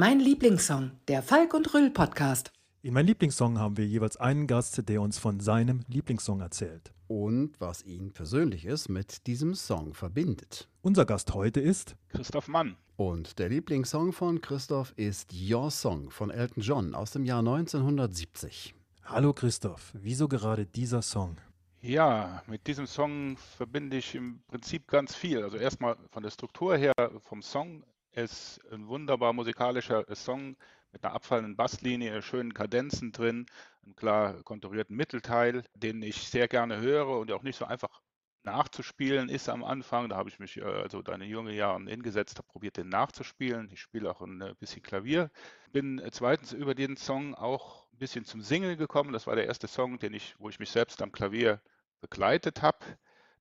Mein Lieblingssong, der Falk und Rüll Podcast. In meinem Lieblingssong haben wir jeweils einen Gast, der uns von seinem Lieblingssong erzählt. Und was ihn Persönliches mit diesem Song verbindet. Unser Gast heute ist Christoph Mann. Und der Lieblingssong von Christoph ist Your Song von Elton John aus dem Jahr 1970. Hallo Christoph, wieso gerade dieser Song? Ja, mit diesem Song verbinde ich im Prinzip ganz viel. Also erstmal von der Struktur her vom Song. Ist ein wunderbar musikalischer Song mit einer abfallenden Basslinie, schönen Kadenzen drin, einem klar konturierten Mittelteil, den ich sehr gerne höre und auch nicht so einfach nachzuspielen ist am Anfang. Da habe ich mich äh, also deine junge Jahren hingesetzt, habe probiert, den nachzuspielen. Ich spiele auch ein äh, bisschen Klavier. Bin äh, zweitens über den Song auch ein bisschen zum Singen gekommen. Das war der erste Song, den ich, wo ich mich selbst am Klavier begleitet habe.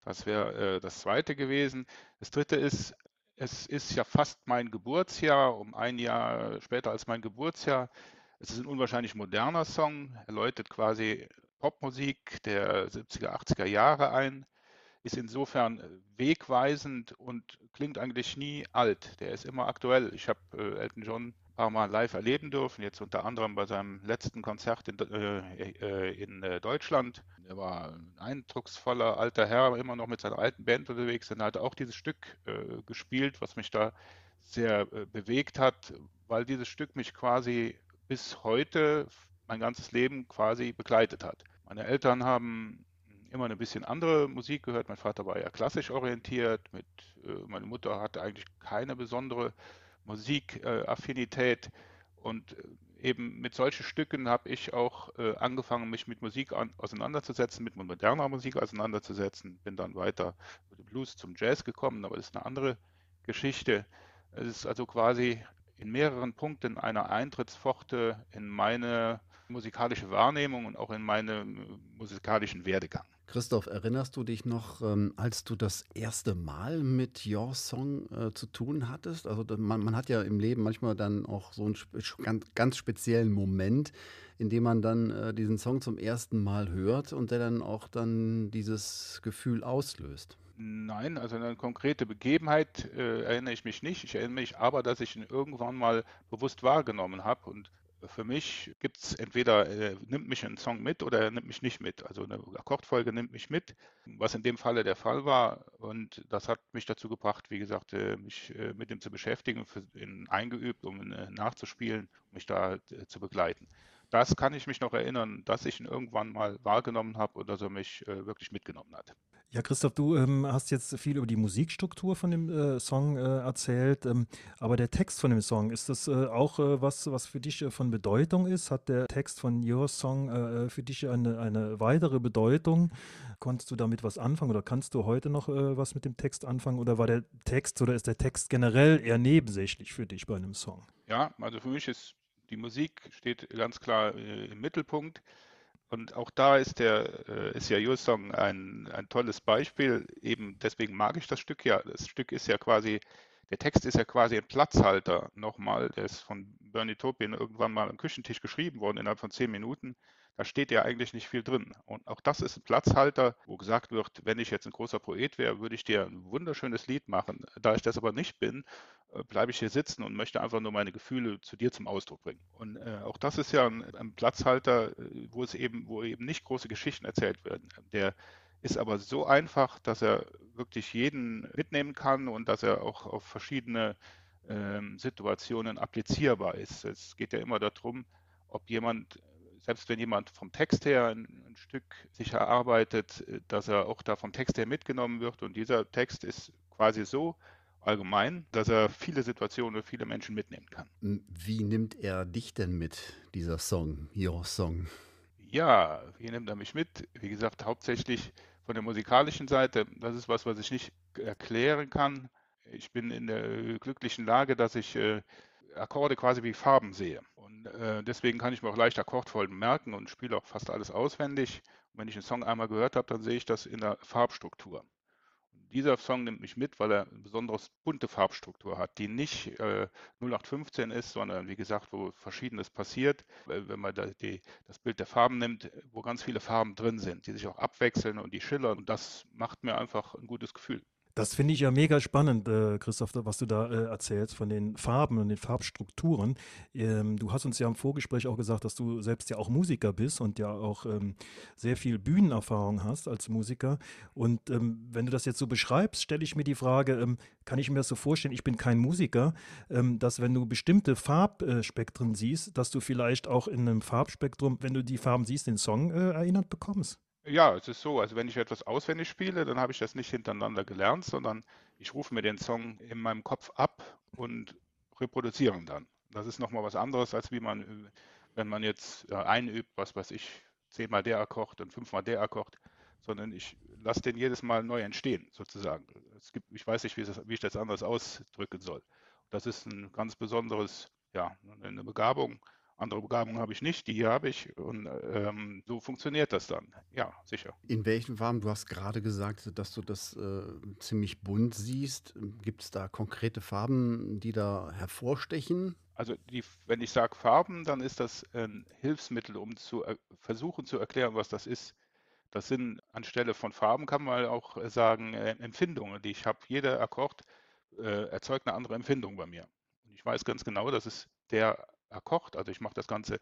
Das wäre äh, das zweite gewesen. Das dritte ist, es ist ja fast mein Geburtsjahr, um ein Jahr später als mein Geburtsjahr. Es ist ein unwahrscheinlich moderner Song. Er läutet quasi Popmusik der 70er, 80er Jahre ein ist insofern wegweisend und klingt eigentlich nie alt. Der ist immer aktuell. Ich habe äh, Elton John paar Mal live erleben dürfen, jetzt unter anderem bei seinem letzten Konzert in, äh, äh in äh, Deutschland. Er war ein eindrucksvoller alter Herr, immer noch mit seiner alten Band unterwegs. Und er hat auch dieses Stück äh, gespielt, was mich da sehr bewegt hat, weil dieses Stück mich quasi bis heute mein ganzes Leben quasi begleitet hat. Meine Eltern haben immer ein bisschen andere Musik gehört. Mein Vater war ja klassisch orientiert. Mit, äh, meine Mutter hatte eigentlich keine besondere Musikaffinität. und äh, eben mit solchen Stücken habe ich auch äh, angefangen, mich mit Musik an, auseinanderzusetzen, mit moderner Musik auseinanderzusetzen. Bin dann weiter mit dem Blues zum Jazz gekommen, aber das ist eine andere Geschichte. Es ist also quasi in mehreren Punkten eine Eintrittspforte in meine musikalische Wahrnehmung und auch in meinen musikalischen Werdegang. Christoph, erinnerst du dich noch, ähm, als du das erste Mal mit Your Song äh, zu tun hattest? Also man, man, hat ja im Leben manchmal dann auch so einen ganz, ganz speziellen Moment, in dem man dann äh, diesen Song zum ersten Mal hört und der dann auch dann dieses Gefühl auslöst. Nein, also eine konkrete Begebenheit äh, erinnere ich mich nicht. Ich erinnere mich aber, dass ich ihn irgendwann mal bewusst wahrgenommen habe und für mich gibt es entweder äh, nimmt mich ein Song mit oder er nimmt mich nicht mit. Also eine Akkordfolge nimmt mich mit, was in dem Falle der Fall war. Und das hat mich dazu gebracht, wie gesagt, äh, mich äh, mit ihm zu beschäftigen, für, in, eingeübt, um äh, nachzuspielen, mich da äh, zu begleiten. Das kann ich mich noch erinnern, dass ich ihn irgendwann mal wahrgenommen habe oder so mich äh, wirklich mitgenommen hat. Ja, Christoph, du ähm, hast jetzt viel über die Musikstruktur von dem äh, Song äh, erzählt, ähm, aber der Text von dem Song, ist das äh, auch äh, was, was für dich äh, von Bedeutung ist? Hat der Text von Your Song äh, für dich eine, eine weitere Bedeutung? Konntest du damit was anfangen oder kannst du heute noch was mit dem Text anfangen oder war der Text oder ist der Text generell eher nebensächlich für dich bei einem Song? Ja, also für mich ist die Musik steht ganz klar im Mittelpunkt. Und auch da ist der äh, ist ja Your Song ein, ein tolles Beispiel. Eben deswegen mag ich das Stück ja. Das Stück ist ja quasi, der Text ist ja quasi ein Platzhalter nochmal. Der ist von Bernie Topin irgendwann mal am Küchentisch geschrieben worden innerhalb von zehn Minuten da steht ja eigentlich nicht viel drin. Und auch das ist ein Platzhalter, wo gesagt wird, wenn ich jetzt ein großer Poet wäre, würde ich dir ein wunderschönes Lied machen. Da ich das aber nicht bin, äh, bleibe ich hier sitzen und möchte einfach nur meine Gefühle zu dir zum Ausdruck bringen. Und äh, auch das ist ja ein, ein, Platzhalter, äh, wo es eben, wo eben nicht große Geschichten erzählt werden. Der ist aber so einfach, dass er wirklich jeden mitnehmen kann und dass er auch auf verschiedene ähm, Situationen applizierbar ist. Es geht ja immer darum, ob jemand selbst wenn jemand vom Text her ein, ein, Stück sich erarbeitet, dass er auch da vom Text her mitgenommen wird. Und dieser Text ist quasi so allgemein, dass er viele Situationen und viele Menschen mitnehmen kann. Wie nimmt er dich denn mit, dieser Song, Your Song? Ja, wie nimmt er mich mit? Wie gesagt, hauptsächlich von der musikalischen Seite. Das ist was, was ich nicht erklären kann. Ich bin in der glücklichen Lage, dass ich äh, Akkorde quasi wie Farben sehe. Und äh, deswegen kann ich mir auch leicht Akkordfolgen merken und spiele auch fast alles auswendig. Und wenn ich einen Song einmal gehört habe, dann sehe ich das in der Farbstruktur. Dieser Song nimmt mich mit, weil er eine besonders bunte Farbstruktur hat, die nicht äh, 0815 ist, sondern wie gesagt, wo Verschiedenes passiert. Wenn man da die, das Bild der Farben nimmt, wo ganz viele Farben drin sind, die sich auch abwechseln und die schillern. Und das macht mir einfach ein gutes Gefühl. Das finde ich ja mega spannend, äh, Christoph, was du da äh, erzählst von den Farben und den Farbstrukturen. Ähm, du hast uns ja im Vorgespräch auch gesagt, dass du selbst ja auch Musiker bist und ja auch ähm, sehr viel Bühnenerfahrung hast als Musiker. Und ähm, wenn du das jetzt so beschreibst, stelle ich mir die Frage, ähm, kann ich mir das so vorstellen, ich bin kein Musiker, ähm, dass wenn du bestimmte Farbspektren siehst, dass du vielleicht auch in einem Farbspektrum, wenn du die Farben siehst, den Song äh, erinnert bekommst? Ja, es ist so, also wenn ich etwas auswendig spiele, dann habe ich das nicht hintereinander gelernt, sondern ich rufe mir den Song in meinem Kopf ab und reproduziere ihn dann. Das ist nochmal was anderes, als wie man, wenn man jetzt einübt, was weiß ich, zehnmal der Akkord und fünfmal der Akkord, sondern ich lasse den jedes Mal neu entstehen, sozusagen. Es gibt, ich weiß nicht, wie, das, wie ich das anders ausdrücken soll. Das ist ein ganz besonderes, ja, eine Begabung, andere Begabungen habe ich nicht, die hier habe ich und ähm, so funktioniert das dann. Ja, sicher. In welchen Farben? Du hast gerade gesagt, dass du das äh, ziemlich bunt siehst. Gibt es da konkrete Farben, die da hervorstechen? Also die, wenn ich sage Farben, dann ist das ein Hilfsmittel, um zu versuchen zu erklären, was das ist. Das sind anstelle von Farben kann man auch sagen äh, Empfindungen, die ich habe. Jeder Akkord äh, erzeugt eine andere Empfindung bei mir. Und ich weiß ganz genau, dass es der Akkord. Also ich mache das Ganze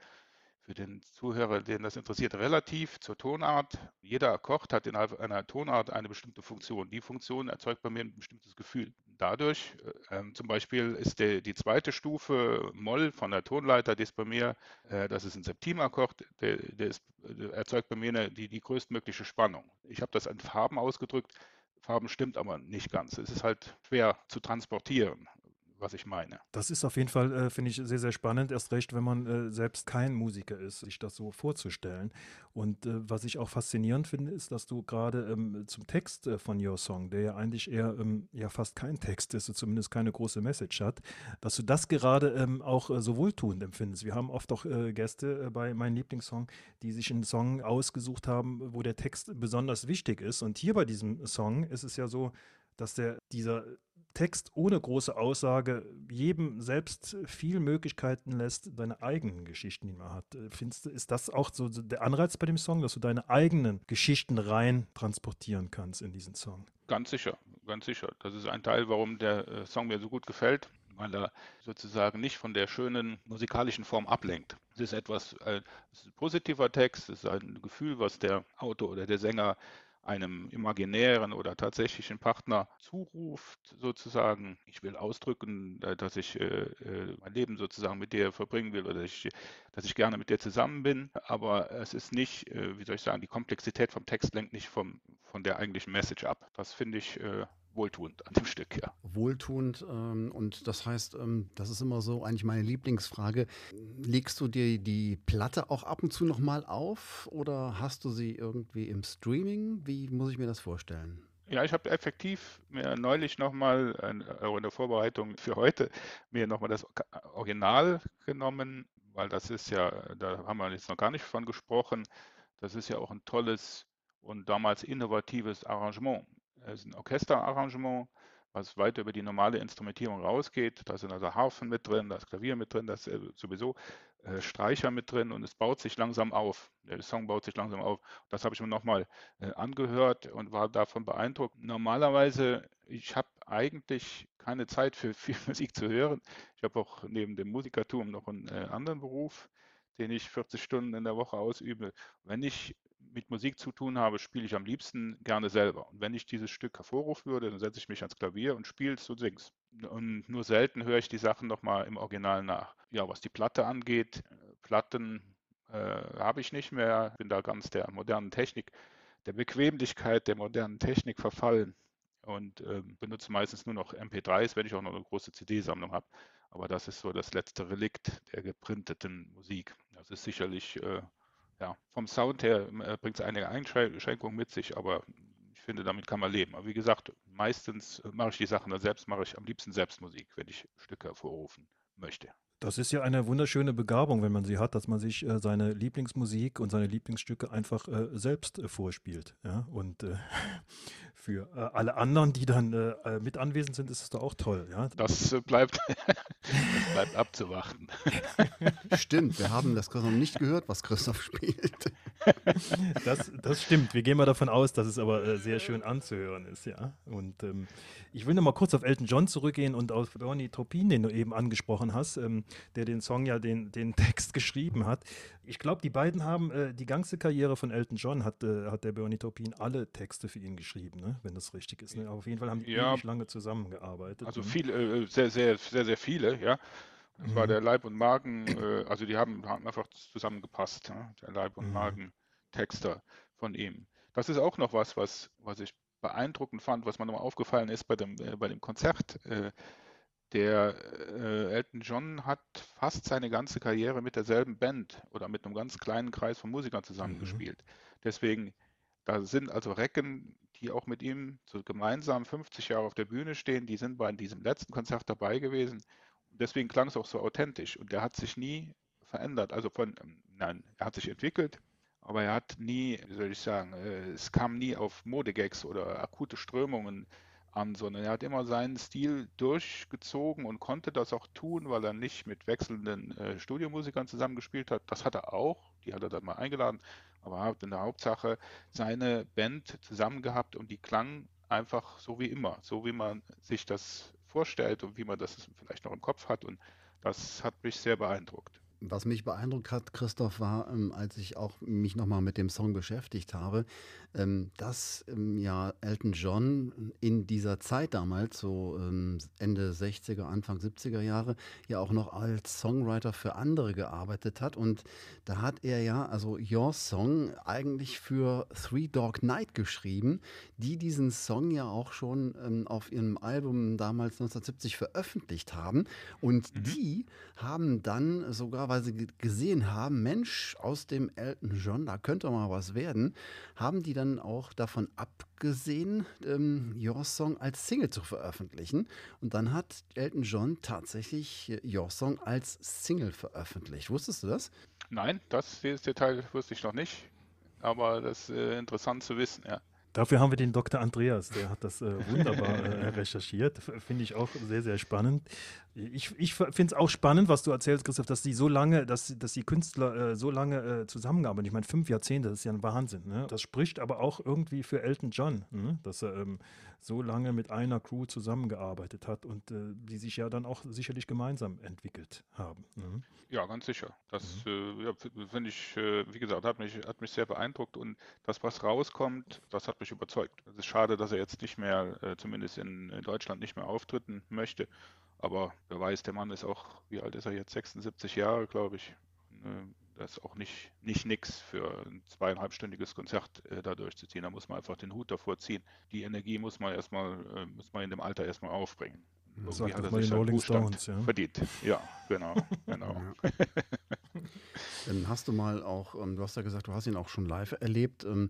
für den Zuhörer, den das interessiert, relativ zur Tonart. Jeder Akkord hat innerhalb einer Tonart eine bestimmte Funktion. Die Funktion erzeugt bei mir ein bestimmtes Gefühl. Dadurch, äh, zum Beispiel ist der, die zweite Stufe Moll von der Tonleiter, die ist bei mir, äh, das ist ein Septimakkord, der, der, ist, der erzeugt bei mir eine, die, die größtmögliche Spannung. Ich habe das in Farben ausgedrückt. Farben stimmt aber nicht ganz. Es ist halt schwer zu transportieren was ich meine. Das ist auf jeden Fall, äh, finde ich, sehr, sehr spannend, erst recht, wenn man äh, selbst kein Musiker ist, sich das so vorzustellen. Und äh, was ich auch faszinierend finde, ist, dass du gerade ähm, zum Text äh, von Your Song, der ja eigentlich eher ähm, ja fast kein Text ist, zumindest keine große Message hat, dass du das gerade ähm, auch äh, so wohltuend empfindest. Wir haben oft auch äh, Gäste bei meinem Lieblingssong, die sich einen Song ausgesucht haben, wo der Text besonders wichtig ist. Und hier bei diesem Song ist es ja so, dass der, dieser Text ohne große Aussage jedem selbst viel Möglichkeiten lässt, deine eigenen Geschichten, die man hat. Äh, findest du, ist das auch so der Anreiz bei dem Song, dass du deine eigenen Geschichten rein transportieren kannst in diesen Song? Ganz sicher, ganz sicher. Das ist ein Teil, warum der äh, Song mir so gut gefällt, weil er sozusagen nicht von der schönen musikalischen Form ablenkt. Es ist etwas, äh, es ist ein positiver Text, es ist ein Gefühl, was der Autor oder der Sänger einem imaginären oder tatsächlichen Partner zuruft, sozusagen, ich will ausdrücken, äh, dass ich äh, äh, mein Leben sozusagen mit dir verbringen will oder dass ich, dass ich gerne mit dir zusammen bin. Aber es ist nicht, wie soll ich sagen, die Komplexität vom Text lenkt nicht vom, von der eigentlichen Message ab. Das finde ich wohltuend an dem Stück, ja. Wohltuend ähm, und das heißt, ähm, das ist immer so eigentlich meine Lieblingsfrage. Legst du dir die Platte auch ab und zu nochmal auf oder hast du sie irgendwie im Streaming? Wie muss ich mir das vorstellen? Ja, ich habe effektiv mir neulich nochmal äh, in der Vorbereitung für heute mir nochmal das Original genommen, weil das ist ja, da haben wir jetzt noch gar nicht von gesprochen, das ist ja auch ein tolles und damals innovatives Arrangement. Es ist ein Orchesterarrangement, was weit über die normale Instrumentierung rausgeht. Da sind also Harfen mit drin, da ist Klavier mit drin, da ist sowieso äh, Streicher mit drin und es baut sich langsam auf. Der Song baut sich langsam auf. Das habe ich mir nochmal äh, angehört und war davon beeindruckt. Normalerweise, ich habe eigentlich keine Zeit für viel Musik zu hören. Ich habe auch neben dem Musikertum noch einen äh, anderen Beruf, den ich 40 Stunden in der Woche ausübe. Wenn ich mit Musik zu tun habe, spiele ich am liebsten gerne selber. Und wenn ich dieses Stück hervorrufen würde, dann setze ich mich ans Klavier und spiele es und sing's. Und nur selten höre ich die Sachen nochmal im Original nach. Ja, was die Platte angeht, Platten äh, äh, habe ich nicht mehr. Bin da ganz der modernen Technik, der Bequemlichkeit der modernen Technik verfallen und äh, benutze meistens nur noch MP3s, wenn ich auch noch eine große CD-Sammlung habe. Aber das ist so das letzte Relikt der geprinteten Musik. Das ist sicherlich, äh, ja, vom Sound her äh, bringt es einige Einschränkungen mit sich, aber ich finde, damit kann man leben. Aber wie gesagt, meistens mache ich die Sachen dann selbst, mache ich am liebsten selbst Musik, wenn ich Stücke hervorrufen möchte. Das ist ja eine wunderschöne Begabung, wenn man sie hat, dass man sich äh, seine Lieblingsmusik und seine Lieblingsstücke einfach äh, selbst äh, vorspielt. Ja? Und äh, für äh, alle anderen, die dann äh, mit anwesend sind, ist es doch auch toll. Ja? Das, bleibt, das bleibt abzuwarten. Stimmt, wir haben das Christoph nicht gehört, was Christoph spielt. Das, das stimmt. Wir gehen mal davon aus, dass es aber sehr schön anzuhören ist. Ja? Und ähm, ich will noch mal kurz auf Elton John zurückgehen und auf Bernie Topin, den du eben angesprochen hast. Ähm, der den Song ja den, den Text geschrieben hat. Ich glaube, die beiden haben äh, die ganze Karriere von Elton John hat, äh, hat der Bernie Taupin alle Texte für ihn geschrieben, ne? wenn das richtig ist. Ne? Aber auf jeden Fall haben die ja, ewig lange zusammengearbeitet. Also ne? viele, äh, sehr, sehr, sehr, sehr viele, ja. Das mhm. war der Leib- und Magen, äh, also die haben, haben einfach zusammengepasst, ne? der Leib- und mhm. Magen-Texter von ihm. Das ist auch noch was, was, was ich beeindruckend fand, was mir nochmal aufgefallen ist bei dem, äh, bei dem Konzert. Äh, der äh, Elton John hat fast seine ganze Karriere mit derselben Band oder mit einem ganz kleinen Kreis von Musikern zusammengespielt. Mhm. Deswegen, da sind also Recken, die auch mit ihm so gemeinsam 50 Jahre auf der Bühne stehen, die sind bei diesem letzten Konzert dabei gewesen. Deswegen klang es auch so authentisch. Und der hat sich nie verändert. Also von, ähm, nein, er hat sich entwickelt, aber er hat nie, wie soll ich sagen, äh, es kam nie auf Modegags oder akute Strömungen an, sondern er hat immer seinen Stil durchgezogen und konnte das auch tun, weil er nicht mit wechselnden äh, Studiomusikern zusammengespielt hat. Das hat er auch, die hat er dann mal eingeladen, aber er hat in der Hauptsache seine Band zusammen gehabt und die klang einfach so wie immer, so wie man sich das vorstellt und wie man das vielleicht noch im Kopf hat und das hat mich sehr beeindruckt. Was mich beeindruckt hat, Christoph, war, ähm, als ich auch mich nochmal mit dem Song beschäftigt habe, ähm, dass ähm, ja Elton John in dieser Zeit damals, so ähm, Ende 60er, Anfang 70er Jahre, ja auch noch als Songwriter für andere gearbeitet hat. Und da hat er ja, also Your Song, eigentlich für Three Dog Night geschrieben, die diesen Song ja auch schon ähm, auf ihrem Album damals 1970 veröffentlicht haben. Und mhm. die haben dann sogar, sie gesehen haben, Mensch, aus dem Elton John, da könnte mal was werden, haben die dann auch davon abgesehen, ähm, Your Song als Single zu veröffentlichen. Und dann hat Elton John tatsächlich äh, Your Song als Single veröffentlicht. Wusstest du das? Nein, das, dieses Detail wusste ich noch nicht. Aber das ist äh, interessant zu wissen, ja. Dafür haben wir den Dr. Andreas, der hat das äh, wunderbar äh, recherchiert. Finde ich auch sehr, sehr spannend. Ich, ich finde es auch spannend, was du erzählst, Christoph, dass die so lange, dass, dass die Künstler äh, so lange äh, zusammenarbeiten. Ich meine, fünf Jahrzehnte, das ist ja ein Wahnsinn. Ne? Das spricht aber auch irgendwie für Elton John, ne? dass er ähm, so lange mit einer Crew zusammengearbeitet hat und äh, die sich ja dann auch sicherlich gemeinsam entwickelt haben. Ne? Ja, ganz sicher. Das mhm. Äh, ja, finde ich, äh, wie gesagt, hat mich, hat mich sehr beeindruckt und das, was rauskommt, das hat mich überzeugt. Es ist schade, dass er jetzt nicht mehr, äh, zumindest in, in Deutschland, nicht mehr auftreten möchte. Aber wer weiß, der Mann ist auch, wie alt ist er jetzt? 76 Jahre, glaube ich. Das ist auch nicht, nicht nix für ein zweieinhalbstündiges Konzert äh, da durchzuziehen. Da muss man einfach den Hut davor ziehen. Die Energie muss man erstmal, äh, muss man in dem Alter erstmal aufbringen. Irgendwie hat er sich Rolling Stones, ja. verdient. Ja, genau, genau. Hast du mal auch, ähm, du hast ja gesagt, du hast ihn auch schon live erlebt. Ähm,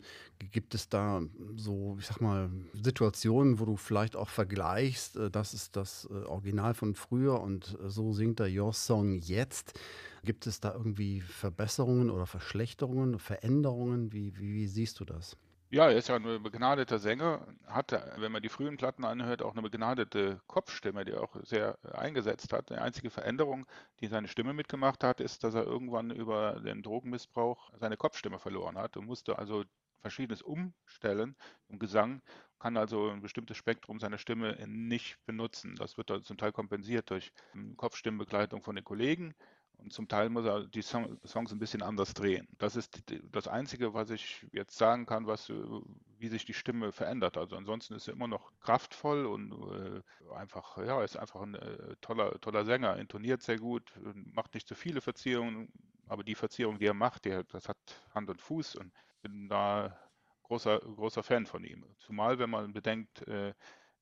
gibt es da so, ich sag mal, Situationen, wo du vielleicht auch vergleichst, äh, das ist das äh, Original von früher und äh, so singt er Your Song jetzt? Gibt es da irgendwie Verbesserungen oder Verschlechterungen, Veränderungen? Wie, wie, wie siehst du das? Ja, er ist ja ein begnadeter Sänger, hat, wenn man die frühen Platten anhört, auch eine begnadete Kopfstimme, die er auch sehr eingesetzt hat. Die einzige Veränderung, die seine Stimme mitgemacht hat, ist, dass er irgendwann über den Drogenmissbrauch seine Kopfstimme verloren hat und musste also Verschiedenes umstellen im Gesang, kann also ein bestimmtes Spektrum seiner Stimme nicht benutzen. Das wird also zum Teil kompensiert durch Kopfstimmenbegleitung von den Kollegen und zum Teil muss er die Songs ein bisschen anders drehen. Das ist das Einzige, was ich jetzt sagen kann, was, äh, wie sich die Stimme verändert. Also ansonsten ist er immer noch kraftvoll und äh, einfach, ja, ist einfach ein äh, toller, toller Sänger, intoniert sehr gut, macht nicht zu viele Verzierungen, aber die Verzierung, die er macht, die, das hat Hand und Fuß und bin da großer, großer Fan von ihm. Zumal, wenn man bedenkt,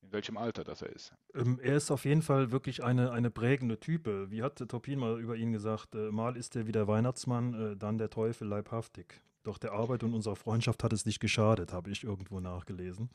in welchem Alter das er ist. Ähm, er ist auf jeden Fall wirklich eine, eine prägende Type. Wie hat Topin mal über ihn gesagt, äh, mal ist er wie der Weihnachtsmann, äh, dann der Teufel leibhaftig. Doch der Arbeit und unserer Freundschaft hat es nicht geschadet, habe ich irgendwo nachgelesen.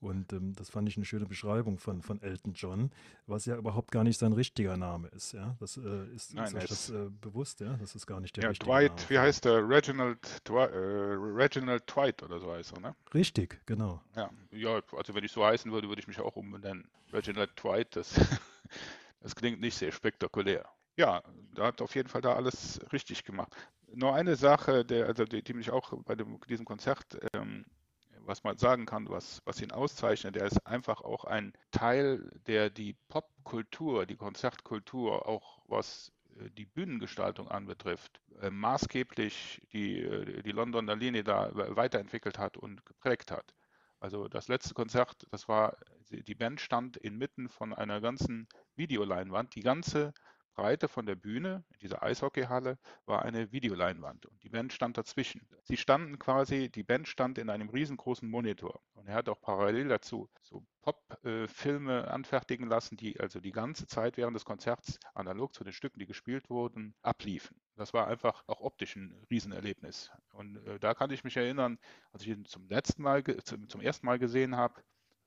Und ähm, das fand ich eine schöne Beschreibung von, von Elton John, was ja überhaupt gar nicht sein richtiger Name ist. Ja? Das äh, ist, Nein, ist euch das äh, bewusst, ja? Das ist gar nicht der ja, richtige Dwight, Name. wie heißt der? Reginald, Dwi äh, Reginald Dwight oder so heißt er, ne? Richtig, genau. Ja, ja, also wenn ich so heißen würde, würde ich mich auch umbenennen. Reginald Dwight, das, das klingt nicht sehr spektakulär. Ja, da hat auf jeden Fall da alles richtig gemacht. Nur eine Sache, der, also die, die mich auch bei dem, diesem Konzert, ähm, was man sagen kann, was, was ihn auszeichnet, der ist einfach auch ein Teil, der die Popkultur, die Konzertkultur, auch was äh, die Bühnengestaltung anbetrifft, äh, maßgeblich die, äh, die Londoner Linie da weiterentwickelt hat und geprägt hat. Also das letzte Konzert, das war, die Band stand inmitten von einer ganzen Videoleinwand. Die ganze Breite von der Bühne, in dieser Eishockeyhalle, war eine Videoleinwand und die Band stand dazwischen. Sie standen quasi, die Band stand in einem riesengroßen Monitor und er hat auch parallel dazu so Pop-Filme anfertigen lassen, die also die ganze Zeit während des Konzerts analog zu den Stücken, die gespielt wurden, abliefen. Das war einfach auch optisch ein Riesenerlebnis. Und äh, da kann ich mich erinnern, als ich ihn zum letzten Mal, zum, zum ersten Mal gesehen habe,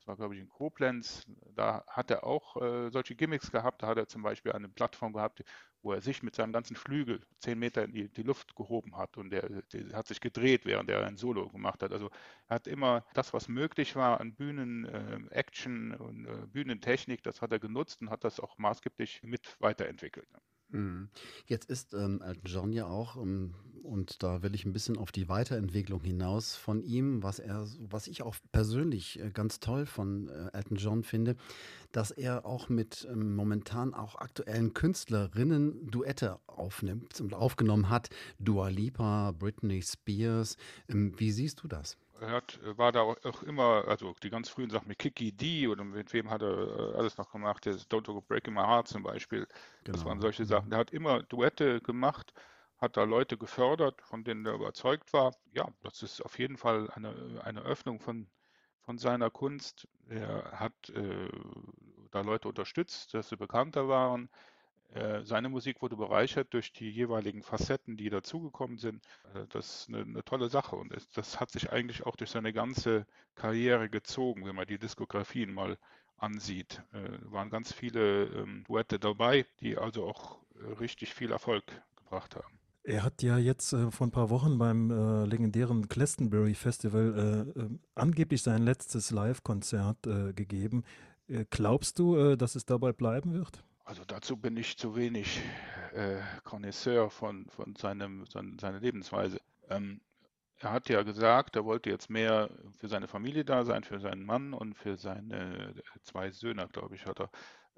das war glaube ich in Koblenz, da hat er auch äh, solche Gimmicks gehabt. Da hat er zum Beispiel eine Plattform gehabt, wo er sich mit seinem ganzen Flügel zehn Meter in die, die Luft gehoben hat und der, der, hat sich gedreht, während er ein Solo gemacht hat. Also er hat immer das, was möglich war an Bühnen-Action äh, und äh, Bühnentechnik, das hat er genutzt und hat das auch maßgeblich mit weiterentwickelt. Mhm. Jetzt ist ähm, Elton John ja auch, ähm, und da will ich ein bisschen auf die Weiterentwicklung hinaus von ihm, was er, was ich auch persönlich äh, ganz toll von äh, Elton John finde, dass er auch mit ähm, momentan auch aktuellen Künstlerinnen Duette aufnimmt und aufgenommen hat. Dua Lipa, Britney Spears. Ähm, wie siehst du das? Er hat, war da auch immer, also die ganz frühen Sachen mit Kiki D oder mit wem hat er äh, alles noch gemacht, der Don't Go Breaking My Heart zum Beispiel. Genau. Das waren solche mhm. Sachen. Der hat immer Duette gemacht, hat da Leute gefördert, von denen er überzeugt war. Ja, das ist auf jeden Fall eine, eine Öffnung von, von seiner Kunst. Er hat äh, da Leute unterstützt, dass sie bekannter waren. Äh, seine Musik wurde bereichert durch die jeweiligen Facetten, die dazugekommen sind. Äh, das ist eine, eine tolle Sache und es, das hat sich eigentlich auch durch seine ganze Karriere gezogen, wenn man die Diskografien mal ansieht. Äh, waren ganz viele ähm, Duette dabei, die also auch richtig viel Erfolg gebracht haben. Er hat ja jetzt äh, vor ein paar Wochen beim äh, legendären Glastonbury Festival äh, angeblich sein letztes Live-Konzert gegeben. glaubst du, dass es dabei bleiben wird? Also dazu bin ich zu wenig äh, von, von seinem, sein, seiner Lebensweise. Ähm, er hat ja gesagt, er wollte jetzt mehr für seine Familie da sein, für seinen Mann und für seine zwei Söhne, glaube ich, hat er,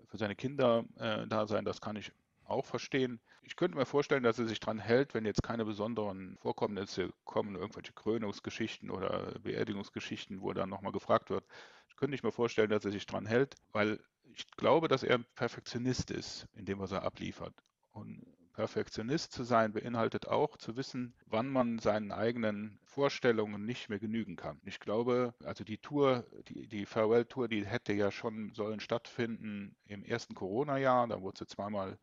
für seine Kinder äh, da sein. Das kann ich auch verstehen. Ich könnte mir vorstellen, dass er sich dran hält, wenn jetzt keine besonderen Vorkommnisse kommen, irgendwelche Krönungsgeschichten oder Beerdigungsgeschichten, wo dann nochmal gefragt wird, könnte ich mir vorstellen, dass er sich dran hält, weil ich glaube, dass er ein Perfektionist ist in dem, was er abliefert. Und Perfektionist zu sein beinhaltet auch zu wissen, wann man seinen eigenen Vorstellungen nicht mehr genügen kann. Ich glaube, also die Tour, die, die Farewell-Tour, die hätte ja schon sollen stattfinden im ersten Corona-Jahr. Da wurde sie zweimal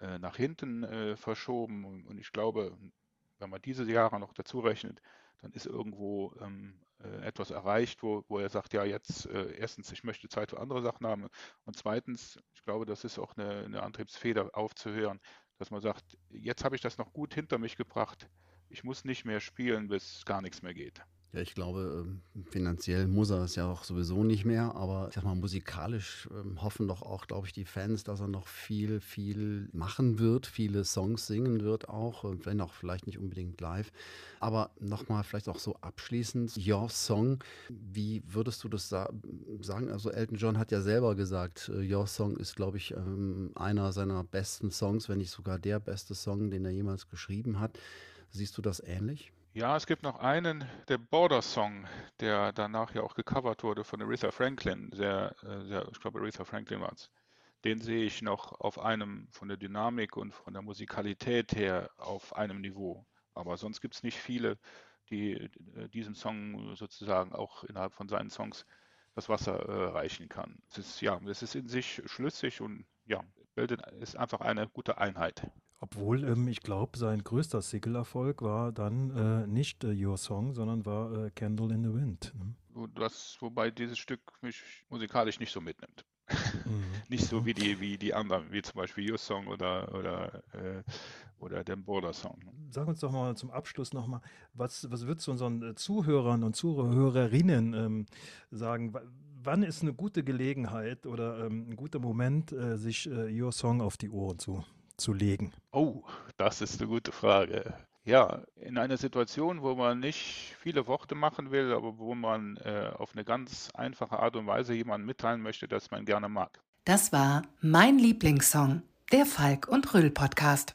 äh, nach hinten äh, verschoben. Und, und, ich glaube, wenn man diese Jahre noch dazu rechnet, dann ist irgendwo ähm, äh, etwas erreicht, wo, wo er sagt, ja, jetzt äh, erstens, ich möchte Zeit für andere Sachen haben und zweitens, ich glaube, das ist auch eine, eine Antriebsfeder aufzuhören, dass man sagt, jetzt habe ich das noch gut hinter mich gebracht, ich muss nicht mehr spielen, bis gar nichts mehr geht. Ja, ich glaube, ähm, finanziell muss er es ja auch sowieso nicht mehr, aber ich sag mal, musikalisch ähm, hoffen doch auch, glaube ich, die Fans, dass er noch viel, viel machen wird, viele Songs singen wird auch, äh, wenn auch vielleicht nicht unbedingt live. Aber nochmal vielleicht auch so abschließend, Your Song, wie würdest du das sagen? Also Elton John hat ja selber gesagt, äh, Your Song ist, glaube ich, ähm, einer seiner besten Songs, wenn nicht sogar der beste Song, den er jemals geschrieben hat. Siehst du das ähnlich? Ja, es gibt noch einen, der Border Song, der danach ja auch gecovert wurde von Aretha Franklin. Sehr, äh, sehr ich glaube, Aretha Franklin war es. den sehe ich noch auf einem, von der Dynamik und von der Musikalität her, auf einem Niveau. Aber sonst gibt es nicht viele, die äh, diesen Song sozusagen auch innerhalb von seinen Songs das Wasser äh, reichen kann. Es ist, ja, es ist in sich schlüssig und ja, bildet, ist einfach eine gute Einheit. Obwohl, ähm, ich glaube, sein größter Single-Erfolg war dann äh, nicht äh, Your Song, sondern war äh, Candle in the Wind. Ne? Das, wobei dieses Stück mich musikalisch nicht so mitnimmt. Mhm. nicht so wie die, wie die anderen, wie zum Beispiel Your Song oder, oder, äh, oder der Border Song. Sag uns doch mal zum Abschluss nochmal, was, was würdest du unseren äh, Zuhörern und Zuhörerinnen ähm, sagen? wann ist eine gute Gelegenheit oder ähm, ein guter Moment, äh, sich äh, Your Song auf die Ohren zu, zu legen? Oh, das ist eine gute Frage. Ja, in einer Situation, wo man nicht viele Worte machen will, aber wo man äh, auf eine ganz einfache Art und Weise jemandem mitteilen möchte, dass man gerne mag. Das war mein Lieblingssong, der Falk und Rüll Podcast.